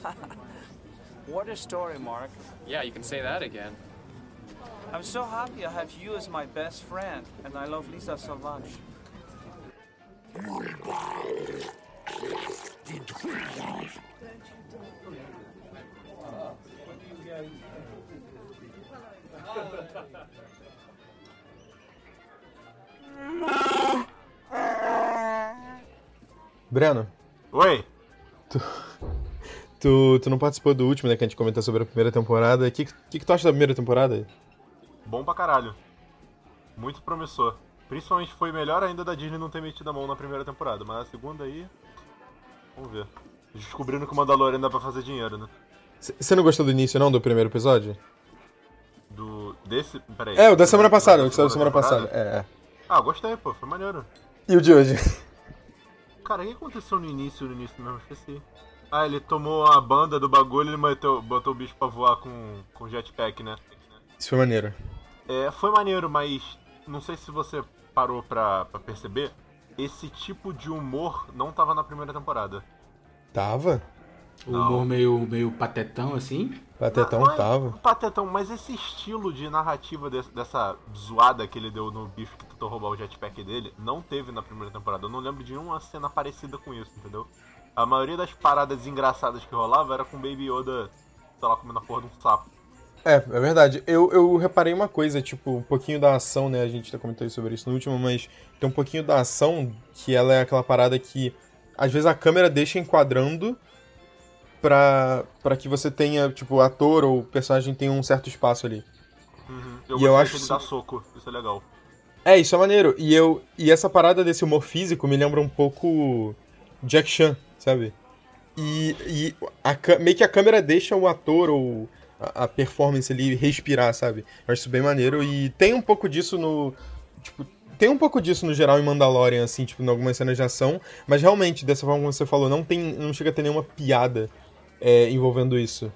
what a story, Mark. Yeah, you can say that again. I'm so happy I have you as my best friend, and I love Lisa so much. Breno, Oi! tu, tu não participou do último, né? Que a gente comentou sobre a primeira temporada. O que, que, que tu acha da primeira temporada? Bom pra caralho. Muito promissor. Principalmente foi melhor ainda da Disney não ter metido a mão na primeira temporada, mas a segunda aí. Vamos ver. Descobrindo que o Mandalorian dá pra fazer dinheiro, né? Você não gostou do início, não, do primeiro episódio? Do. Desse. Peraí. É, o da semana passada, o que saiu da semana passada. É, é. Ah, gostei, pô, foi maneiro. E o de hoje? Cara, o que aconteceu no início, no início mesmo? Esqueci. Ah, ele tomou a banda do bagulho e ele botou, botou o bicho pra voar com, com jetpack, né? Isso foi maneiro. É, foi maneiro, mas não sei se você parou pra, pra perceber, esse tipo de humor não tava na primeira temporada. Tava? O humor meio, meio patetão, assim. Patetão Não é tava. Patetão, mas esse estilo de narrativa desse- dessa zoada que ele deu no bicho que tentou roubar o jetpack dele, não teve na primeira temporada. Eu não lembro de nenhuma cena parecida com isso, entendeu? A maioria das paradas engraçadas que rolava era com Baby Yoda, sei lá, comendo a porra de um sapo. É, é verdade. Eu, eu reparei uma coisa, tipo, um pouquinho da ação, né? A gente já comentou sobre isso no último, mas tem um pouquinho da ação que ela é aquela parada que às vezes a câmera deixa enquadrando pra, pra que você tenha, tipo, ator ou personagem tenha um certo espaço ali. Uhum. Eu E eu acho que dá soco, isso é legal. É, isso é maneiro. E, eu, e essa parada desse humor físico me lembra um pouco Jack Chan, sabe? E, e a meio que a câmera deixa o ator ou a, a performance ali respirar, sabe? Eu acho isso bem maneiro. E tem um pouco disso no. Tipo, tem um pouco disso no geral em Mandalorian, assim, tipo, em algumas cenas de ação. Mas realmente, dessa forma como você falou, não, tem, não chega a ter nenhuma piada é, envolvendo isso.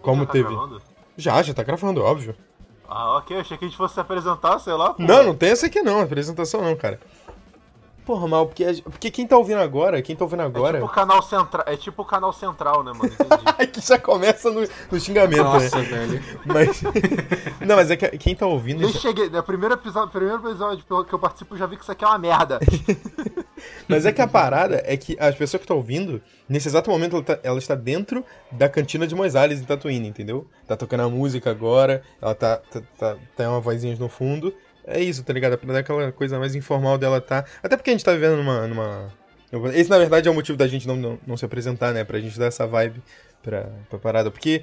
Como Já tá teve. gravando? Já, já tá gravando, óbvio. Ah, ok, achei que a gente fosse se apresentar, sei lá. pô. Não, não tem essa aqui não, apresentação não, cara. Porra, mal, porque, porque quem tá ouvindo agora, quem tá ouvindo É agora. tipo o canal central, é tipo o canal central, né, mano? Entendi. que já começa no, no xingamento, Nossa, né? velho. Mas. não, mas é que quem tá ouvindo. Nem cheguei, no primeiro episódio, primeiro episódio que eu participo, eu já vi que isso aqui é uma merda. Mas é que a parada é que as pessoas que estão ouvindo, nesse exato momento, ela, tá- ela está dentro da cantina de Moisés em Tatooine, entendeu? Tá tocando a música agora, ela tá, tá, tá, tem uma vozinha no fundo. É isso, tá ligado? É pra dar aquela coisa mais informal dela tá. Até porque a gente tá vivendo numa. numa... Esse, na verdade, é o motivo da gente não, não, não se apresentar, né? Pra gente dar essa vibe pra, pra parada. Porque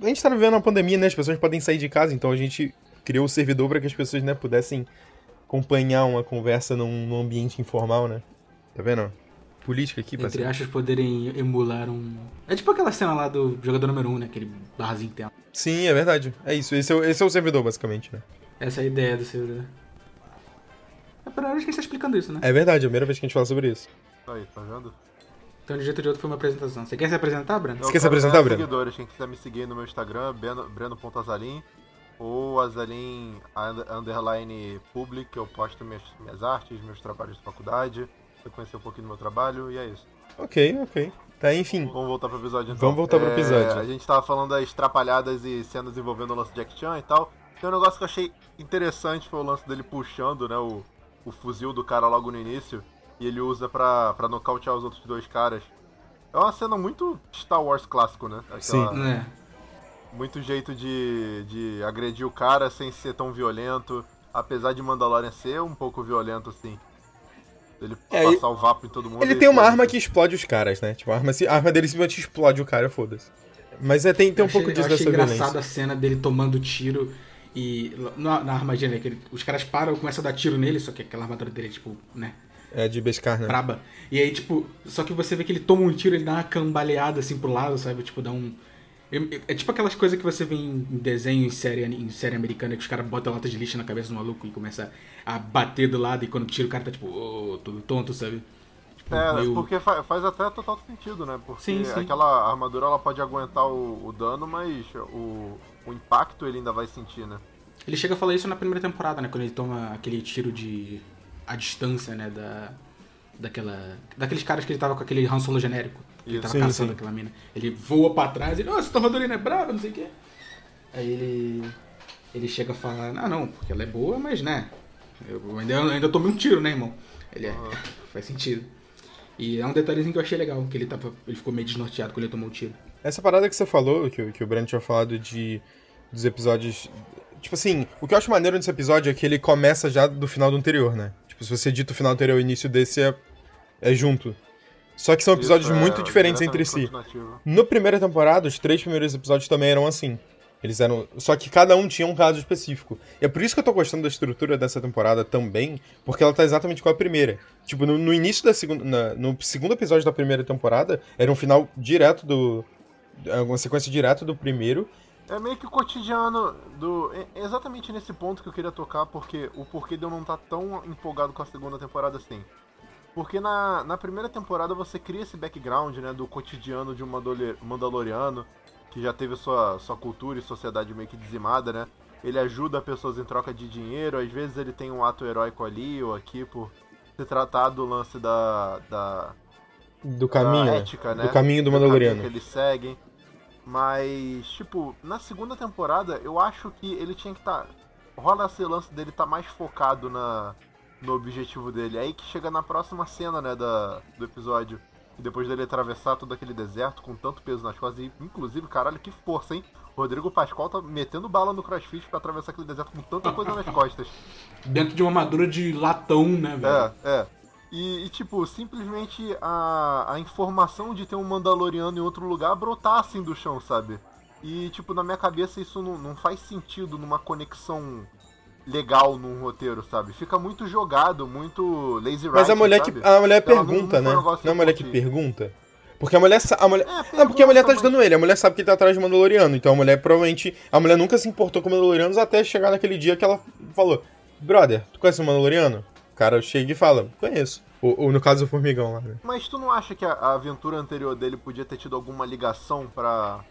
a gente tá vivendo uma pandemia, né? As pessoas podem sair de casa, então a gente criou o servidor para que as pessoas, né, pudessem acompanhar uma conversa num, num ambiente informal, né? Tá vendo? Política aqui, Entre parceiro. aspas, poderem emular um. É tipo aquela cena lá do jogador número 1, um, né? Aquele barrazinho que tem. Sim, é verdade. É isso. Esse é, o- esse é o servidor, basicamente, né? Essa é a ideia do servidor. É a primeira vez que a gente tá explicando isso, né? É verdade, é a primeira vez que a gente fala sobre isso. Aí, tá vendo? Então, de jeito ou de outro, foi uma apresentação. Você quer se apresentar, Breno? Você quer se apresentar, Breno? seguidores, quem quiser me seguir no meu Instagram, Breno- breno.azalim ou azalim under- underline public, que eu posto minhas, minhas artes, meus trabalhos de faculdade, você conhecer um pouquinho do meu trabalho, e é isso. Ok, ok. Tá, enfim. Vamos voltar pro episódio então. Vamos voltar pro É, episódio. A gente tava falando das trapalhadas e cenas envolvendo o lance de Jack Chan e tal. Tem um negócio que eu achei interessante, foi o lance dele puxando, né, o, o fuzil do cara logo no início. E ele usa pra, pra nocautear os outros dois caras. É uma cena muito Star Wars clássico, né? Aquela- Sim. É. Muito jeito de, de agredir o cara sem ser tão violento. Apesar de Mandalorian ser um pouco violento, assim. Ele É, passar o vapo em todo mundo. Ele tem uma arma que explode os caras, né? Tipo, a arma, a arma dele simplesmente explode o cara, foda-se. Mas é, tem, tem um achei- pouco disso eu achei dessa engraçado violência. a cena dele tomando tiro e. Na, na armadilha, né? Que ele- os caras param e começam a dar tiro nele, só que aquela armadura dele é tipo, né? É de Beskar, né? Braba. E aí, tipo, só que você vê que ele toma um tiro, ele dá uma cambaleada assim pro lado, sabe? Tipo, dá um. É, é tipo aquelas coisas que você vê em desenho, em série, em série americana, que os caras botam lata de lixo na cabeça do maluco e começa a bater do lado, e quando tira o cara tá tipo, ô, todo tonto, sabe? Tipo, É, meio- porque fa- faz até total sentido, né? Porque Sim, sim. aquela armadura ela pode aguentar o, o dano, mas o, o impacto ele ainda vai sentir, né? Ele chega a falar isso na primeira temporada, né? Quando ele toma aquele tiro de. a distância, né? Da, daquela. Daqueles caras que ele tava com aquele Han Solo genérico. Que ele tava Sim, caçando sim. aquela mina. Ele voa pra trás e nossa, essa Mandaloriana é brava, não sei o quê. Aí ele. Ele chega a falar, ah não, porque ela é boa, mas né. Eu ainda, eu ainda tomei um tiro, né, irmão? Ele é. Faz sentido. E é um detalhezinho que eu achei legal, que ele tava. Ele ficou meio desnorteado quando ele tomou o tiro. Essa parada que você falou, que, o- que o Brand tinha falado de dos episódios. Tipo assim, o que eu acho maneiro nesse episódio é que ele começa já do final do anterior, né? Tipo, se você dita o final anterior e o início desse é, é junto. Só que são episódios é muito diferentes entre si. No primeira temporada, os três primeiros episódios também eram assim. Eles eram. Só que cada um tinha um caso específico. E é por isso que eu tô gostando da estrutura dessa temporada também, porque ela tá exatamente igual a primeira. Tipo, no, no início da segunda. na- no segundo episódio da primeira temporada, era um final direto do. É Uma sequência direta do primeiro. É meio que o cotidiano do. é exatamente nesse ponto que eu queria tocar, porque o porquê de eu não estar tão empolgado com a segunda temporada assim. Porque na, na primeira temporada você cria esse background, né, do cotidiano de um Mandalor- Mandaloriano, que já teve sua, sua cultura e sociedade meio que dizimada, né? Ele ajuda pessoas em troca de dinheiro, às vezes ele tem um ato heróico ali ou aqui por se tratar do lance da, da, Do caminho. da né? ética, né? Do caminho do caminho Mandaloriano. que eles seguem. Mas, tipo, na segunda temporada, eu acho que ele tinha que estar. rola esse lance dele tá mais focado na, no objetivo dele. Aí que chega na próxima cena, né, da, do episódio. E depois dele atravessar todo aquele deserto com tanto peso nas costas. E, inclusive, caralho, que força, hein? Rodrigo Pascoal tá metendo bala no crossfit pra atravessar aquele deserto com tanta coisa nas costas. Dentro de uma armadura de latão, né, velho? É, é. E, e, tipo, simplesmente a, a informação de ter um Mandaloriano em outro lugar brotar assim do chão, sabe? E, tipo, na minha cabeça isso não, não faz sentido numa conexão legal num roteiro, sabe? Fica muito jogado, muito lazy Mas a writing, mulher que. sabe? A mulher Ela não- pergunta, não um né? Não é a mulher que pergunta. Porque a mulher. A mulher... É, Não, porque a mulher tá ajudando ele. A mulher sabe que ele tá atrás de Mandaloriano. Então a mulher provavelmente. A mulher nunca se importou com Mandalorianos até chegar naquele dia que ela falou: Brother, tu conhece o Mandaloriano? O cara chega e fala: Conheço. Ou, ou no caso do Formigão lá, né? Mas tu não acha que a, a aventura anterior dele podia ter tido alguma ligação pra,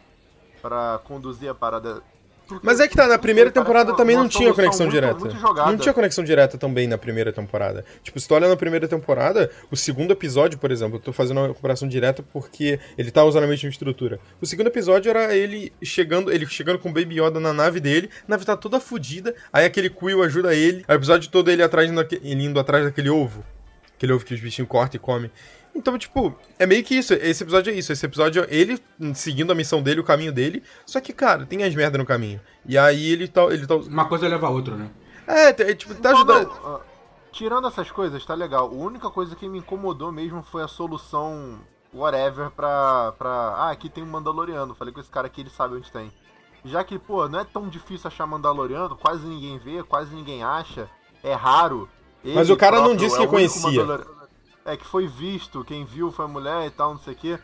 pra conduzir a parada? Porque, Mas é que tá, na primeira temporada também não tinha conexão muito- direta. Muito. Não tinha conexão direta também na primeira temporada. Tipo, se tu olha na primeira temporada, o segundo episódio, por exemplo, eu tô fazendo uma comparação direta porque ele tá usando a mesma estrutura. O segundo episódio era ele chegando, ele chegando com o Baby Yoda na nave dele, a nave tá toda fodida, aí aquele Quill ajuda ele, aí o episódio todo ele atrás ele indo atrás daquele ovo. Aquele ovo que os bichinhos cortam e comem. Então, tipo, é meio que isso. Esse episódio é isso. Esse episódio é ele seguindo a missão dele, o caminho dele. Só que, cara, tem as merdas no caminho. E aí ele tá. Ele tá Uma coisa leva a outra, né? é, é, tipo, tá Não, ajudando. não, ah, tirando essas coisas, tá legal. A única coisa que me incomodou mesmo foi a solução whatever pra. pra ah, aqui tem um Mandaloriano. Falei com esse cara aqui, ele sabe onde tem. Já que, pô, não é tão difícil achar Mandaloriano, quase ninguém vê, quase ninguém acha. É raro. Mas Ele o cara não disse é que conhecia. É, que foi visto, quem viu foi a mulher e tal, não sei o quê.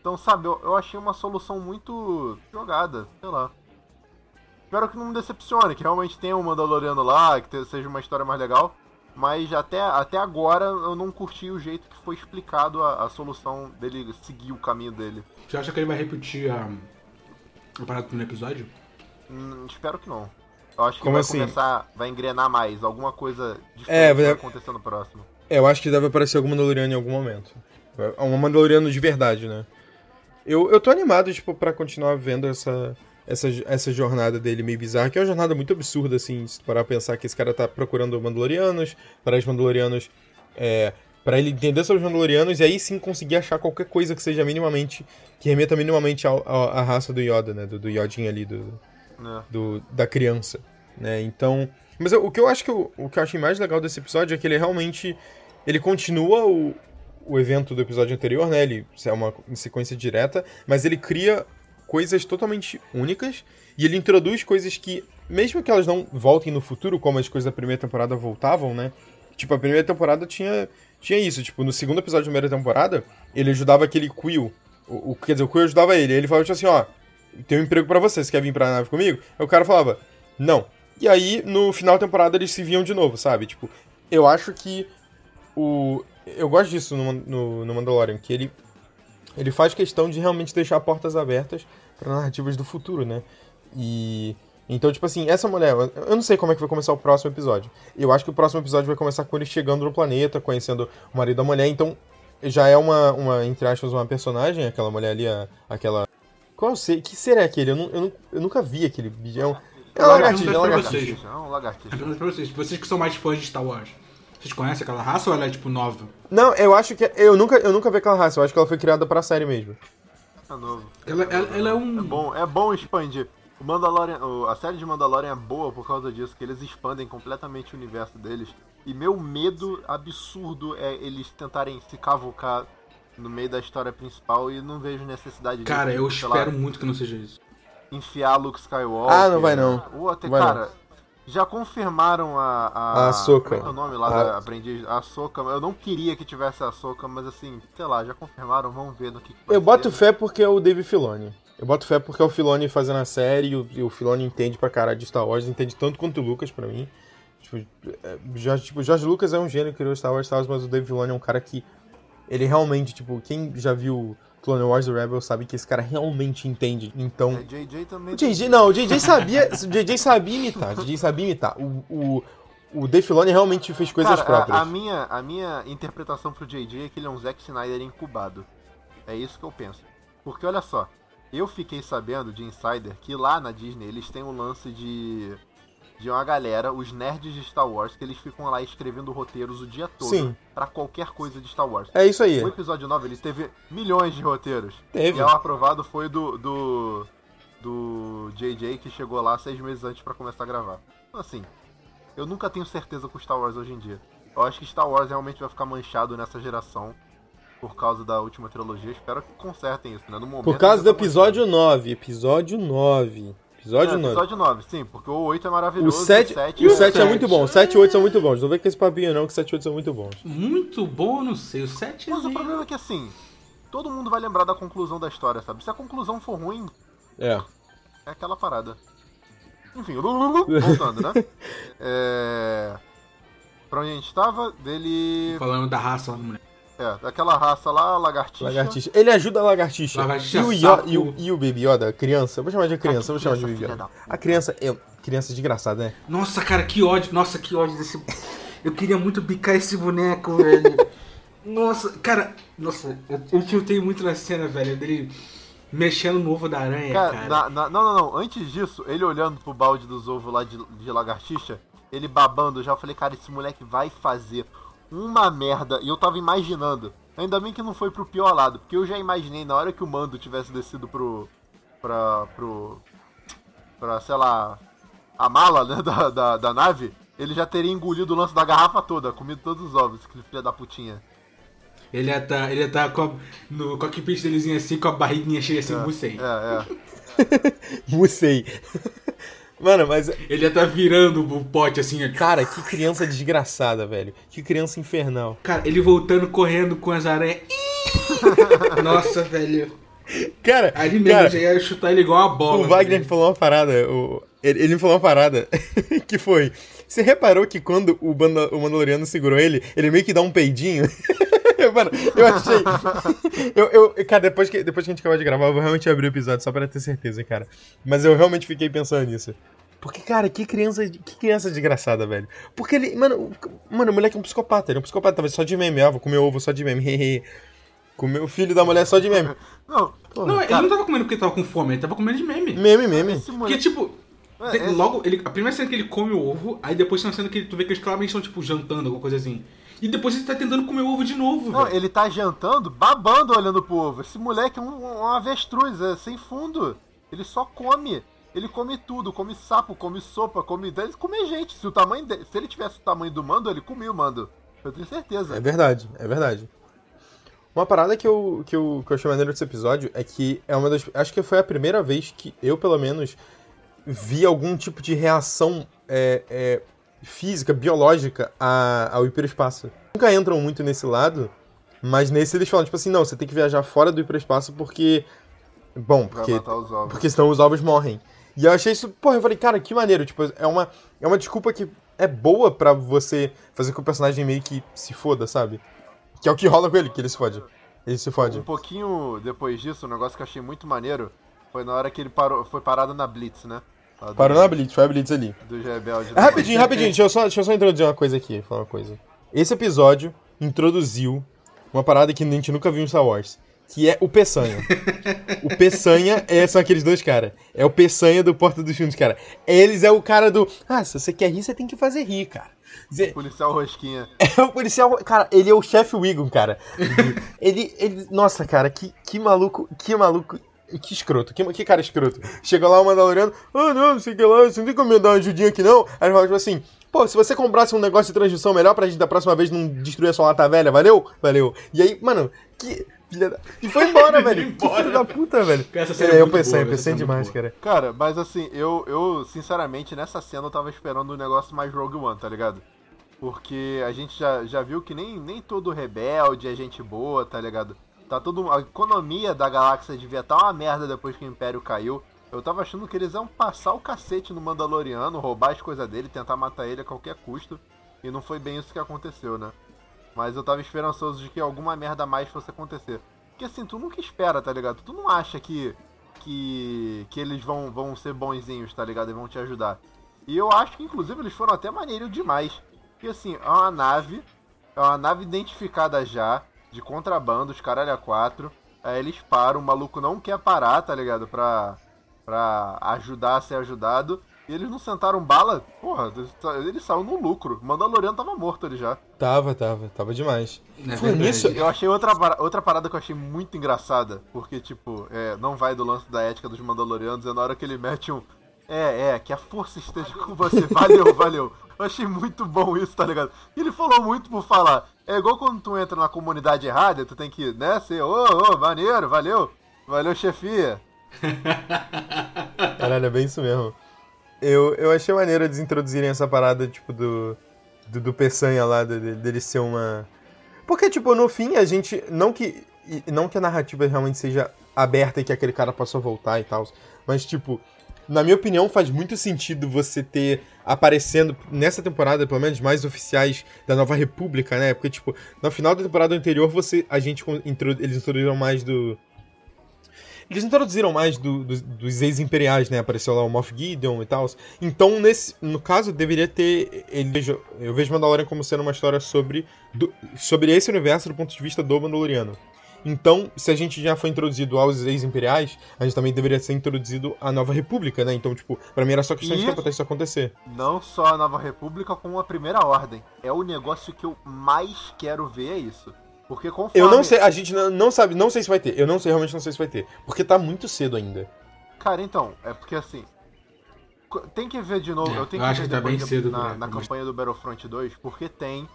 Então, sabe, eu, eu achei uma solução muito jogada, sei lá. Espero que não me decepcione, que realmente tenha um Mandaloriano lá, que te- seja uma história mais legal. Mas até, até agora eu não curti o jeito que foi explicado a, a solução dele seguir o caminho dele. Você acha que ele vai repetir a, a parada do primeiro episódio? Hum, espero que não. Eu acho que Como vai assim? começar, vai engrenar mais, alguma coisa diferente É, vai- acontecer no próximo. É, eu acho que deve aparecer algum Mandaloriano em algum momento. É Um Mandaloriano de verdade, né? Eu, eu tô animado, tipo, pra continuar vendo essa, essa, essa jornada dele meio bizarra, que é uma jornada muito absurda, assim, se parar pra pensar que esse cara tá procurando Mandalorianos, para os Mandalorianos. É, para ele entender sobre os Mandalorianos e aí sim conseguir achar qualquer coisa que seja minimamente. que remeta minimamente à raça do Yoda, né? Do, do Yodinha ali, do, Né? do- da criança, né? Então, mas eu- o que eu acho que eu, o que eu achei mais legal desse episódio é que ele realmente ele continua o, o evento do episódio anterior, né? Ele é uma sequência direta, mas ele cria coisas totalmente únicas e ele introduz coisas que mesmo que elas não voltem no futuro, como as coisas da primeira temporada voltavam, né? Tipo, a primeira temporada tinha tinha isso, tipo, no segundo episódio da primeira temporada, ele ajudava aquele Quill, o, o- quer dizer, o Quill ajudava ele, ele falava tipo assim, ó, tem um emprego pra você, você quer vir pra nave comigo? Aí o cara falava, não. E aí, no final da temporada, eles se viam de novo, sabe? Tipo, eu acho que o... Eu gosto disso no, no, no Mandalorian, que ele, ele faz questão de realmente deixar portas abertas para narrativas do futuro, né? E Então, tipo assim, essa mulher, eu não sei como é que vai começar o próximo episódio. Eu acho que o próximo episódio vai começar com ele chegando no planeta, conhecendo o marido da mulher, então já é uma, uma entre aspas, uma personagem, aquela mulher ali, a- aquela. Qual ser? Que ser é aquele? Eu, eu, eu nunca vi aquele vídeo. É um, é uma lagartixa, é pra lagartixa. vocês. É um lagartixa. Pergunta pra vocês, vocês que são mais fãs de Star Wars, vocês conhecem aquela raça ou ela é tipo nova? Não, eu acho que. Eu nunca, eu nunca vi aquela raça, eu acho que ela foi criada pra série mesmo. É novo. Ela, ela, ela é um. É bom, é bom expandir. O Mandalorian, a série de Mandalorian é boa por causa disso, que eles expandem completamente o universo deles. E meu medo absurdo é eles tentarem se cavucar no meio da história principal e não vejo necessidade disso. Cara, eu Sei lá, espero muito que não seja isso. Enfiar Luke Skywalker. Ah, não vai não. Ou até, Vai cara, já confirmaram a. A, A. Como é é o nome lá A- da aprendiz? A Ahsoka. Eu não queria que tivesse a Ahsoka, mas assim, sei lá, já confirmaram, vamos ver no que, que Eu boto ser. fé porque é o Dave Filoni. Eu boto fé porque é o Filoni fazendo a série e o, e o Filoni entende pra caralho de Star Wars, entende tanto quanto o Lucas pra mim. Tipo, é, Jorge, tipo, Jorge Lucas é um gênio que criou Star Wars, Star Wars, mas o Dave Filoni é um cara que. Ele realmente, tipo, quem já viu Clone Wars e Rebel sabe que esse cara realmente entende. Então. É, JJ também. O JJ, não, o JJ sabia. O JJ sabia imitar. O JJ sabia imitar. O, o, o Dave Filoni realmente fez coisas Cara, próprias. a, a minha, a minha interpretação pro JJ é que ele é um Zack Snyder incubado. É isso que eu penso. Porque olha só, eu fiquei sabendo de insider que lá na Disney eles têm um lance de de uma galera, os nerds de Star Wars, que eles ficam lá escrevendo roteiros o dia todo Sim. pra qualquer coisa de Star Wars. É isso aí. O episódio 9 ele teve milhões de roteiros. Teve. E o aprovado foi do, do. do JJ que chegou lá seis meses antes pra começar a gravar. Então, assim, eu nunca tenho certeza com Star Wars hoje em dia. Eu acho que Star Wars realmente vai ficar manchado nessa geração por causa da última trilogia. Espero que consertem isso, né? No momento, Por causa do tá episódio 9. Episódio 9. Episódio É, 9. episódio 9, sim, porque o 8 é O maravilhoso. 7, sete e o é- 7 é muito bom. O 7 e o 8 são muito bons. Não vem com esse papinho não, que o 7 e 8 são muito bons. Muito bom, não sei. O 7 Mas o problema é que assim, todo mundo vai lembrar da conclusão da história, sabe? Se a conclusão for ruim, É. É aquela parada. Enfim, voltando, né? É... Pra onde a gente tava? Dele. Falando da raça lá mulher. É, daquela raça lá, lagartixa. Lagartixa. Ele ajuda a lagartixa. Lagartixa e, o Yo- sapo. e, o, e o Baby Yoda, criança. Eu vou chamar de criança, eu vou chamar de Baby filha Yoda. da A criança é. Criança desgraçada, né? Nossa, cara, que ódio. Nossa, que ódio desse. Eu queria muito bicar esse boneco, velho. Nossa, cara. Nossa, eu, eu tiltei muito na cena, velho, dele mexendo no ovo da aranha, Cara, cara. na- na- não, não, não. Antes disso, ele olhando pro balde dos ovos lá de, de lagartixa, ele babando, eu já falei, cara, esse moleque vai fazer uma merda. E eu tava imaginando. Ainda bem que não foi pro pior lado, porque eu já imaginei na hora que o mando tivesse descido pro. pra. pro. pra, sei lá. a mala, né, da, da, da nave, ele já teria engolido o lance da garrafa toda, comido todos os ovos, que filha da putinha. Ele ia tá, ele ia tá com a, no cockpit delezinho assim, com a barriguinha cheia assim, bucei. É, é. Musei. Mano, mas. Ele ia tá virando o pote assim. Cara, que criança desgraçada, velho. Que criança infernal. Cara, ele voltando correndo com as aranhas. Nossa, velho. Cara, Ali mesmo, cara, já ia chutar ele igual uma bola. O Wagner falou uma parada, o- ele, ele me falou uma parada que foi. Você reparou que quando o Mandaloriano segurou ele, ele meio que dá um peidinho? Mano, eu achei. Eu, eu, cara, depois que, depois que a gente acabar de gravar, eu vou realmente abrir o episódio só pra ter certeza, cara. Mas eu realmente fiquei pensando nisso. Porque, cara, que criança, que criança desgraçada, velho. Porque ele, mano, o- mano, o moleque é um psicopata, ele é um psicopata, talvez só de meme, ah, vou comer ovo só de meme. Comer o filho da mulher só de meme. Não, Não, ele não tava comendo porque ele tava com fome, ele tava comendo de meme. Meme, meme. esse Porque, moleque. tipo, É, logo, ele, a primeira cena que ele come o ovo, aí depois tem uma cena que tu vê que eles claramente estão, tipo, jantando, alguma coisa assim. E depois ele tá tentando comer o ovo de novo, Não, ele tá jantando, babando olhando pro ovo. Esse moleque é um, um avestruz, é sem fundo. Ele só come. Ele come tudo, come sapo, come sopa, come. Ele come gente. Se o tamanho dele, se ele tivesse o tamanho do mando, ele comia o mando. Eu tenho certeza. É verdade, é verdade. Uma parada que eu, que eu, que eu achei maneiro desse episódio é que é uma das. Acho que foi a primeira vez que eu, pelo menos, vi algum tipo de reação é, é, física, biológica a- ao hiperespaço. Nunca entram muito nesse lado, mas nesse eles falam, tipo assim, não, você tem que viajar fora do hiperespaço porque. Bom, porque porque senão os ovos morrem. E eu achei isso, porra, eu falei, cara, que maneiro. Tipo, é uma, é uma desculpa que é boa pra você fazer com que o personagem meio que se foda, sabe? Que é o que rola com ele, que ele se fode. Ele se fode. Um pouquinho depois disso, um negócio que eu achei muito maneiro foi na hora que ele parou, foi parado na Blitz, né? Do- Parou na Blitz, foi a Blitz ali. Ah, rapidinho, rapidinho, deixa eu, só, deixa eu só introduzir uma coisa aqui, falar uma coisa. Esse episódio introduziu uma parada que a gente nunca viu em Star Wars, que é o Peçanha. o Peçanha é, são aqueles dois caras. É o Peçanha do Porta dos Fundos, cara. Eles é o cara do. Ah, se você quer rir, você tem que fazer rir, cara. Zé- Policial Rosquinha. É o policial. Cara, ele é o chefe Wiggum, cara. Ele. ele nossa, cara, que, que maluco. Que maluco. Que escroto, que, que cara escroto. Chega lá o Mandaloriano, ah não, não sei o que lá, você não tem como me dar uma ajudinha aqui não? Aí ele fala tipo assim, pô, se você comprasse um negócio de transmissão melhor pra gente da próxima vez não destruir a sua lata velha, valeu? Valeu. E aí, mano, que. Filha da... E foi embora, velho. Que filho da puta, velho. É É, eu pensei, boa, pensei é demais, cara. Cara, mas assim, eu, eu, sinceramente, nessa cena eu tava esperando um negócio mais Rogue One, tá ligado? Porque a gente já, já viu que nem, nem todo rebelde é gente boa, tá ligado? Tá todo, a economia da galáxia devia estar uma merda depois que o Império caiu. Eu tava achando que eles iam passar o cacete no Mandaloriano, roubar as coisas dele, tentar matar ele a qualquer custo. E não foi bem isso que aconteceu, né? Mas eu tava esperançoso de que alguma merda mais fosse acontecer. Porque assim, tu nunca espera, tá ligado? Tu não acha que que, que eles vão, vão ser bonzinhos, tá ligado? E vão te ajudar. E eu acho que, inclusive, eles foram até maneiro demais. Porque, assim, é uma nave, é uma nave identificada já, de contrabando, os caralho a quatro. Aí eles param, o maluco não quer parar, tá ligado? Pra, pra ajudar a ser ajudado. E eles não sentaram bala, porra, ele saiu no lucro. O Mandaloriano tava morto ali já. Tava, tava, tava demais. É Foi nisso- Eu achei outra, outra parada que eu achei muito engraçada, porque, tipo, é, não vai do lance da ética dos Mandalorianos, é na hora que ele mete um. É, é, que a força esteja com você. Valeu, valeu. Eu achei muito bom isso, tá ligado? Ele falou muito por falar. É igual quando tu entra na comunidade errada, tu tem que, né, ser, ô, ô, maneiro, valeu. Valeu, chefia. Caralho, é bem isso mesmo. Eu, eu achei maneiro eles introduzirem essa parada, tipo, do. Do, do Peçanha lá, de- de- dele ser uma. Porque, tipo, no fim, a gente. Não que. Não que a narrativa realmente seja aberta e que aquele cara possa voltar e tal. Mas, tipo, na minha opinião, faz muito sentido você ter aparecendo nessa temporada, pelo menos, mais oficiais da Nova República, né? Porque, tipo, no final da temporada anterior, você. A gente. Eles introduziram mais do. Eles introduziram mais do- do- dos ex-imperiais, né? Apareceu lá o Moff Gideon e tal. Então, nesse, no caso, deveria ter. Ele, eu vejo Mandalorian como sendo uma história sobre, do- sobre esse universo do ponto de vista do Mandaloriano. Então, se a gente já foi introduzido aos ex-imperiais, a gente também deveria ser introduzido à Nova República, né? Então, tipo, pra mim era só questão de E- tempo até isso acontecer. Não só a Nova República, como a Primeira Ordem. É o negócio que eu mais quero ver, é isso. Porque conforme... Eu não sei, a gente não, não sabe, não sei se vai ter. Eu não sei, realmente não sei se vai ter. Porque tá muito cedo ainda. Cara, então, é porque assim. Tem que ver de novo. É, eu tenho eu que acho ver que tá bem de- cedo na, na campanha do Battlefront 2, porque tem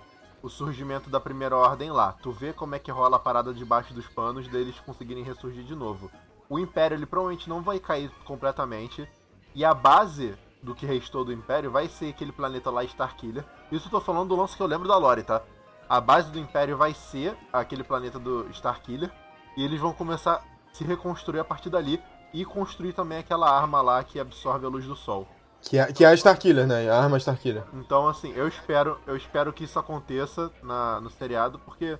o surgimento da primeira ordem lá. Tu vê como é que rola a parada debaixo dos panos deles conseguirem ressurgir de novo. O Império, ele provavelmente não vai cair completamente. E a base do que restou do Império vai ser aquele planeta lá, Starkiller. Isso eu tô falando do lance que eu lembro da Lore, tá? A base do Império vai ser aquele planeta do Starkiller. E eles vão começar a se reconstruir a partir dali. E construir também aquela arma lá que absorve a luz do sol. Que é, que é a Starkiller, né? A arma Starkiller. Então, assim, eu espero, eu espero que isso aconteça na, no seriado, porque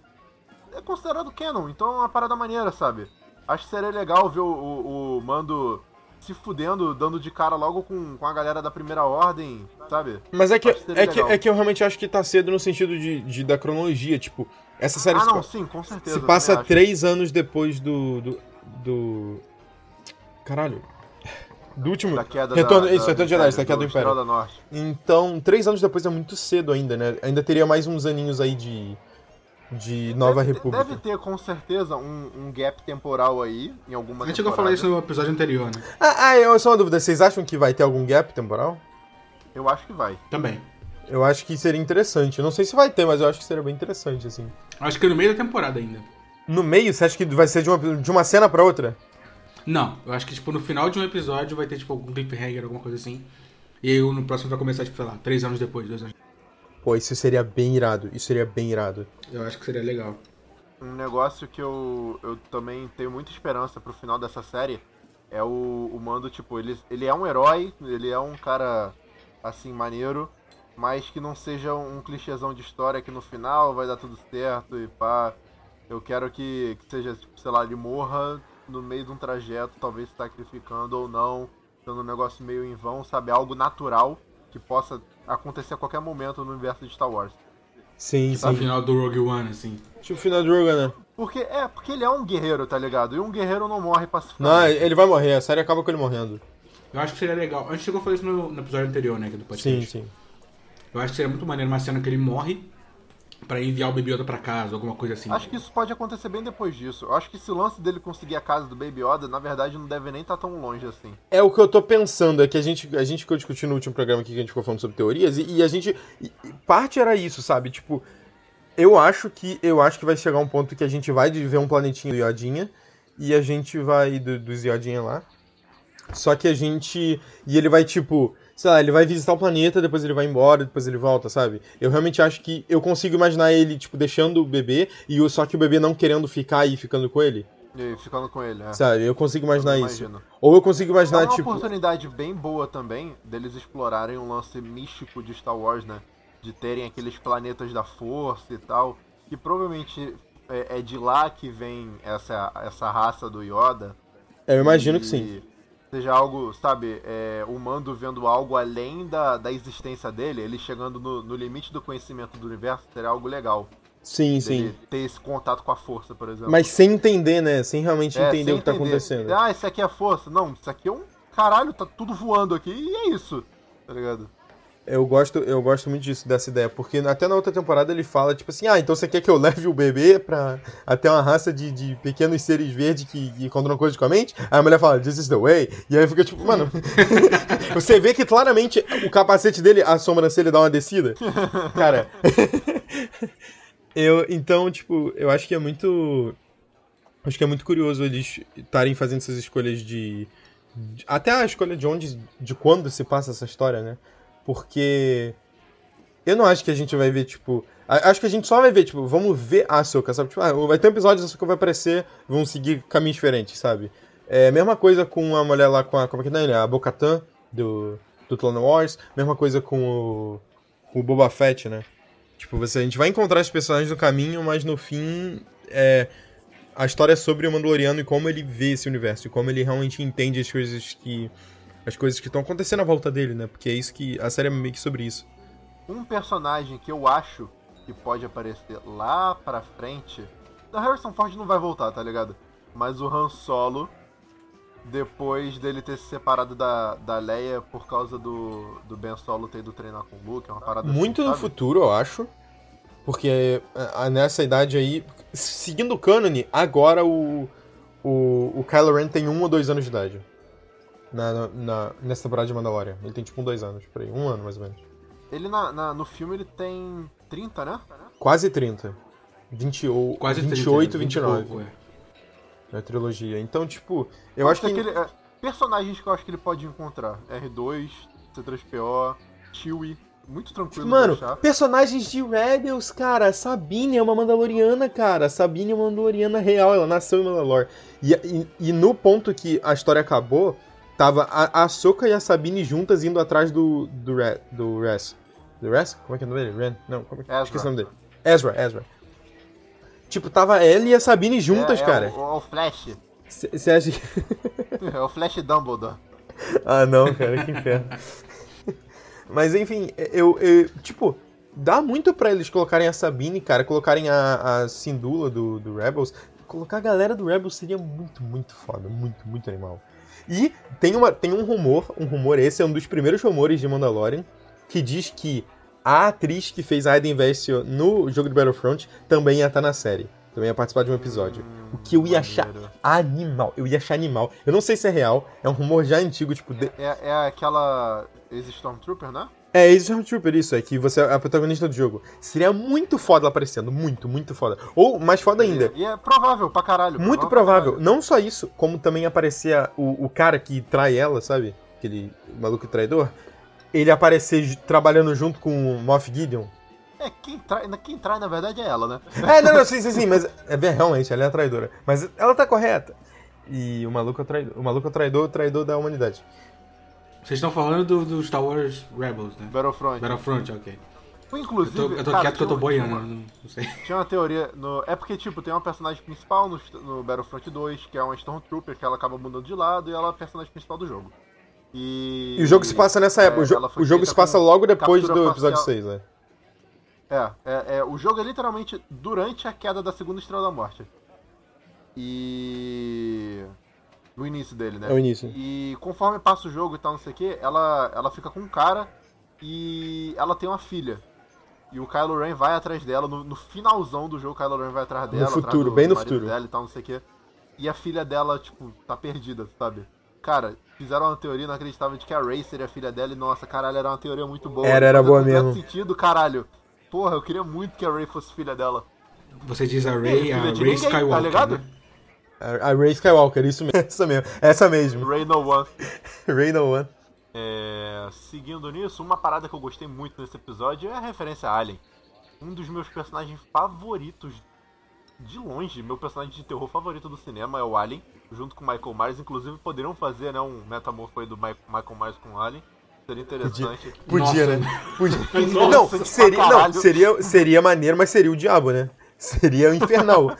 é considerado canon, então é uma parada maneira, sabe? Acho que seria legal ver o, o, o Mando se fudendo, dando de cara logo com, com a galera da primeira ordem, sabe? Mas é que, é, que, é que eu realmente acho que tá cedo no sentido de, de- da cronologia. Tipo, essa série Ah, se, não, pa- sim, com certeza. se passa também acho. três anos depois do. do. do- Caralho. Do último. Da queda Retorno, da, isso, da, Retorno de Jedi, da queda do Império. da Norte. Então, três anos depois é muito cedo ainda, né? Ainda teria mais uns aninhos aí de. de Nova deve, República. Deve ter, com certeza, um, um gap temporal aí, em alguma A gente chegou a falar isso no episódio anterior, né? Ah, ah, eu só uma dúvida. Vocês acham que vai ter algum gap temporal? Eu acho que vai. Também. Eu acho que seria interessante. Eu não sei se vai ter, mas eu acho que seria bem interessante, assim. Acho que no meio da temporada ainda. No meio, você acha que vai ser de uma, de uma cena pra outra? Não, eu acho que, tipo, no final de um episódio vai ter, tipo, algum cliffhanger, alguma coisa assim. E aí no próximo vai começar, tipo, sei lá, três anos depois, dois anos. Pô, isso seria bem irado. Isso seria bem irado. Eu acho que seria legal. Um negócio que eu, eu também tenho muita esperança pro final dessa série é o, o Mando, tipo, ele, ele é um herói, ele é um cara, assim, maneiro, mas que não seja um clichêzão de história que no final vai dar tudo certo e pá. Eu quero que, que seja, tipo, sei lá, ele morra no meio de um trajeto, talvez se sacrificando ou não, sendo um negócio meio em vão, sabe? Algo natural que possa acontecer a qualquer momento no universo de Star Wars. Sim, No sim. final do Rogue One, assim. Tipo o final de Rogan, né? Porque é, porque ele é um guerreiro, tá ligado? E um guerreiro não morre Não, pacificamente. ele vai morrer, a série acaba com ele morrendo. Eu acho que seria legal. A gente chegou a falar isso no, no episódio anterior, né? Do podcast. Sim, sim. Eu acho que seria muito maneiro uma cena que ele morre pra enviar o Baby Yoda pra casa, alguma coisa assim. Acho que isso pode acontecer bem depois disso. Eu acho que esse lance dele conseguir a casa do Baby Yoda, na verdade, não deve nem estar tão longe assim. É o que eu tô pensando, é que a gente, a gente ficou discutindo no último programa aqui que a gente ficou falando sobre teorias, e, e a gente. e- parte era isso, sabe? Tipo, eu acho que. Eu acho que vai chegar um ponto que a gente vai ver um planetinho do Iodinha e a gente vai. Do, dos Iodinha lá. Só que a gente. E ele vai, tipo. Sei lá, ele vai visitar o planeta, depois ele vai embora, depois ele volta, sabe? Eu realmente acho que. Eu consigo imaginar ele, tipo, deixando o bebê, e o, só que o bebê não querendo ficar e ficando com ele. E ficando com ele, é. Sabe? Eu consigo imaginar Eu isso. Ou eu consigo É imaginar, uma tipo. oportunidade bem boa também deles explorarem um lance místico de Star Wars, né? De terem aqueles planetas da força e tal. Que provavelmente é, é de lá que vem essa, essa raça do Yoda. Eu imagino que E sim. Seja algo, sabe, é, o Mando vendo algo além da, da existência dele, ele chegando no, no limite do conhecimento do universo, seria algo legal. Sim, sim. Ter esse contato com a força, por exemplo. Mas sem entender, né? Sem realmente É, entender sem o que tá entender. acontecendo. Ah, isso aqui é força. Não, isso aqui é um. Caralho, tá tudo voando aqui e é isso. Tá ligado? Eu gosto, eu gosto muito disso, dessa ideia, porque até na outra temporada ele fala, tipo assim, ah, então você quer que eu leve o bebê pra até uma raça de, de pequenos seres verdes que, que controlam coisas com a mente? Aí a mulher fala, this is the way. E aí fica tipo, mano. você vê que claramente o capacete dele, a sobrancelha dá uma descida. Cara. eu, então, tipo, eu acho que é muito. Acho que é muito curioso eles estarem fazendo essas escolhas de. de- Até a escolha de onde. de quando se passa essa história, né? Porque. Eu não acho que a gente vai ver, tipo. Acho que a gente só vai ver, tipo, vamos ver a Ahsoka, sabe? Tipo, ah, vai ter episódio, a Ahsoka vai aparecer, vão seguir caminhos diferentes, sabe? É mesma coisa com a mulher lá com a. Como é que é? A Bo-Katan, do, do Clone Wars. Mesma coisa com o. Com o Boba Fett, né? Tipo, você, a gente vai encontrar os personagens no caminho, mas no fim. É, a história é sobre o Mandaloriano e como ele vê esse universo. E como ele realmente entende as coisas que. As coisas que estão acontecendo à volta dele, né? Porque é isso que. A série é meio que sobre isso. Um personagem que eu acho que pode aparecer lá pra frente. O Harrison Ford não vai voltar, tá ligado? Mas o Han Solo, depois dele ter se separado da, da Leia por causa do, do Ben Solo ter ido treinar com o Luke, é uma parada Muito assim, no futuro, eu acho. Porque ah, nessa idade aí. Seguindo o cânone, agora o. O, o Kylo Ren tem um ou dois anos de idade. Na, na, nessa temporada de Mandalorian. Ele tem tipo um, dois anos, por aí. Um ano, mais ou menos. Ele na, na- no filme ele tem 30, né? Quase 30. 20, ou, Quase 30, 28, né? 20 e 29. pouco, é. Na trilogia. Então, tipo, eu acho que. Aquele, é, personagens que eu acho que ele pode encontrar: R2, C3PO, Chewie. Muito tranquilo Mano, personagens de Rebels, cara. Sabine é uma Mandaloriana, cara. Sabine é uma Mandaloriana real, ela nasceu em Mandalore. E, e, e no ponto que a história acabou, tava a, a Ahsoka e a Sabine juntas indo atrás do, do, Re, do Res. Do Res? Como é que é o nome dele? Ren? Não, como é que Ezra. Esqueci o nome dele. Ezra, Ezra. Tipo, tava ela e a Sabine juntas, é, é cara. O, o Flash. Você acha que. É o Flash Dumbledore. Ah, não, cara, que inferno. Mas enfim, eu, eu- Tipo, dá muito pra eles colocarem a Sabine, cara, colocarem a, a Sindula do, do Rebels. Colocar a galera do Rebels seria muito, muito foda. Muito, muito animal. E tem, uma, tem um rumor, um rumor, esse é um dos primeiros rumores de Mandalorian, que diz que a atriz que fez a Aiden Versio no jogo de Battlefront também ia estar na série. Também ia participar de um episódio. O que eu ia achar animal. Eu ia achar animal. Eu não sei se é real, é um rumor já antigo, tipo, de- É, é aquela. Ex-Stormtrooper, né? É, Stormtrooper, isso, é que você é a protagonista do jogo. Seria muito foda ela aparecendo, muito, muito foda. Ou, mais foda ainda, E é provável pra caralho. muito provável, caralho. não só isso, como também aparecer o, o cara que trai ela, sabe? Aquele maluco traidor. Ele aparecer trabalhando junto com o Moff Gideon. É, quem trai, quem trai na verdade é ela, né? É, não, não, sim, sim, sim, mas é realmente, ela é a traidora. Mas ela tá correta. E o maluco é o traidor, o maluco é o traidor, o traidor da humanidade. Vocês estão falando do, do Star Wars Rebels, né? Battlefront. Battlefront, ok. Eu Inclusive. tô, eu tô cara, quieto que eu tô boiando, não, não sei. Tinha uma teoria. No... É porque, tipo, tem uma personagem principal no, no Battlefront 2, que é uma Stormtrooper, que ela acaba mudando de lado, e ela é a personagem principal do jogo. E, E o jogo se passa nessa é, época. O, jogo se passa logo depois do episódio facial. 6, né? É, é, é, o jogo é literalmente durante a queda da segunda estrela da morte. E. No início dele, né? É o início. E conforme passa o jogo e tal, não sei o que, ela, ela fica com um cara e ela tem uma filha. E o Kylo Ren vai atrás dela, no, no finalzão do jogo, o Kylo Ren vai atrás dela. atrás futuro, do- bem no futuro. Dela e tal, não sei o que. E a filha dela, tipo, tá perdida, sabe? Cara, fizeram uma teoria inacreditável de que a Rey seria a filha dela e, nossa, caralho, era uma teoria muito boa. Era, era boa mesmo. sentido, caralho. Porra, eu queria muito que a Rey fosse filha dela. Você diz a Rey, filha a Rey ninguém, tá Skywalker. ligado? né? A, a Rey Skywalker, isso mesmo. Essa mesmo. Essa mesmo. Rey no One. Rey no One. É, seguindo nisso, uma parada que eu gostei muito nesse episódio é a referência a Alien. Um dos meus personagens favoritos, de longe, meu personagem de terror favorito do cinema é o Alien, junto com o Michael Myers. Inclusive, poderiam fazer né, um metamorfo aí do Mi- Michael Myers com o Alien. Seria interessante. Podia, Nossa. né? Podia. Nossa, não, seria, não seria, seria maneiro, mas seria o diabo, né? Seria o infernal.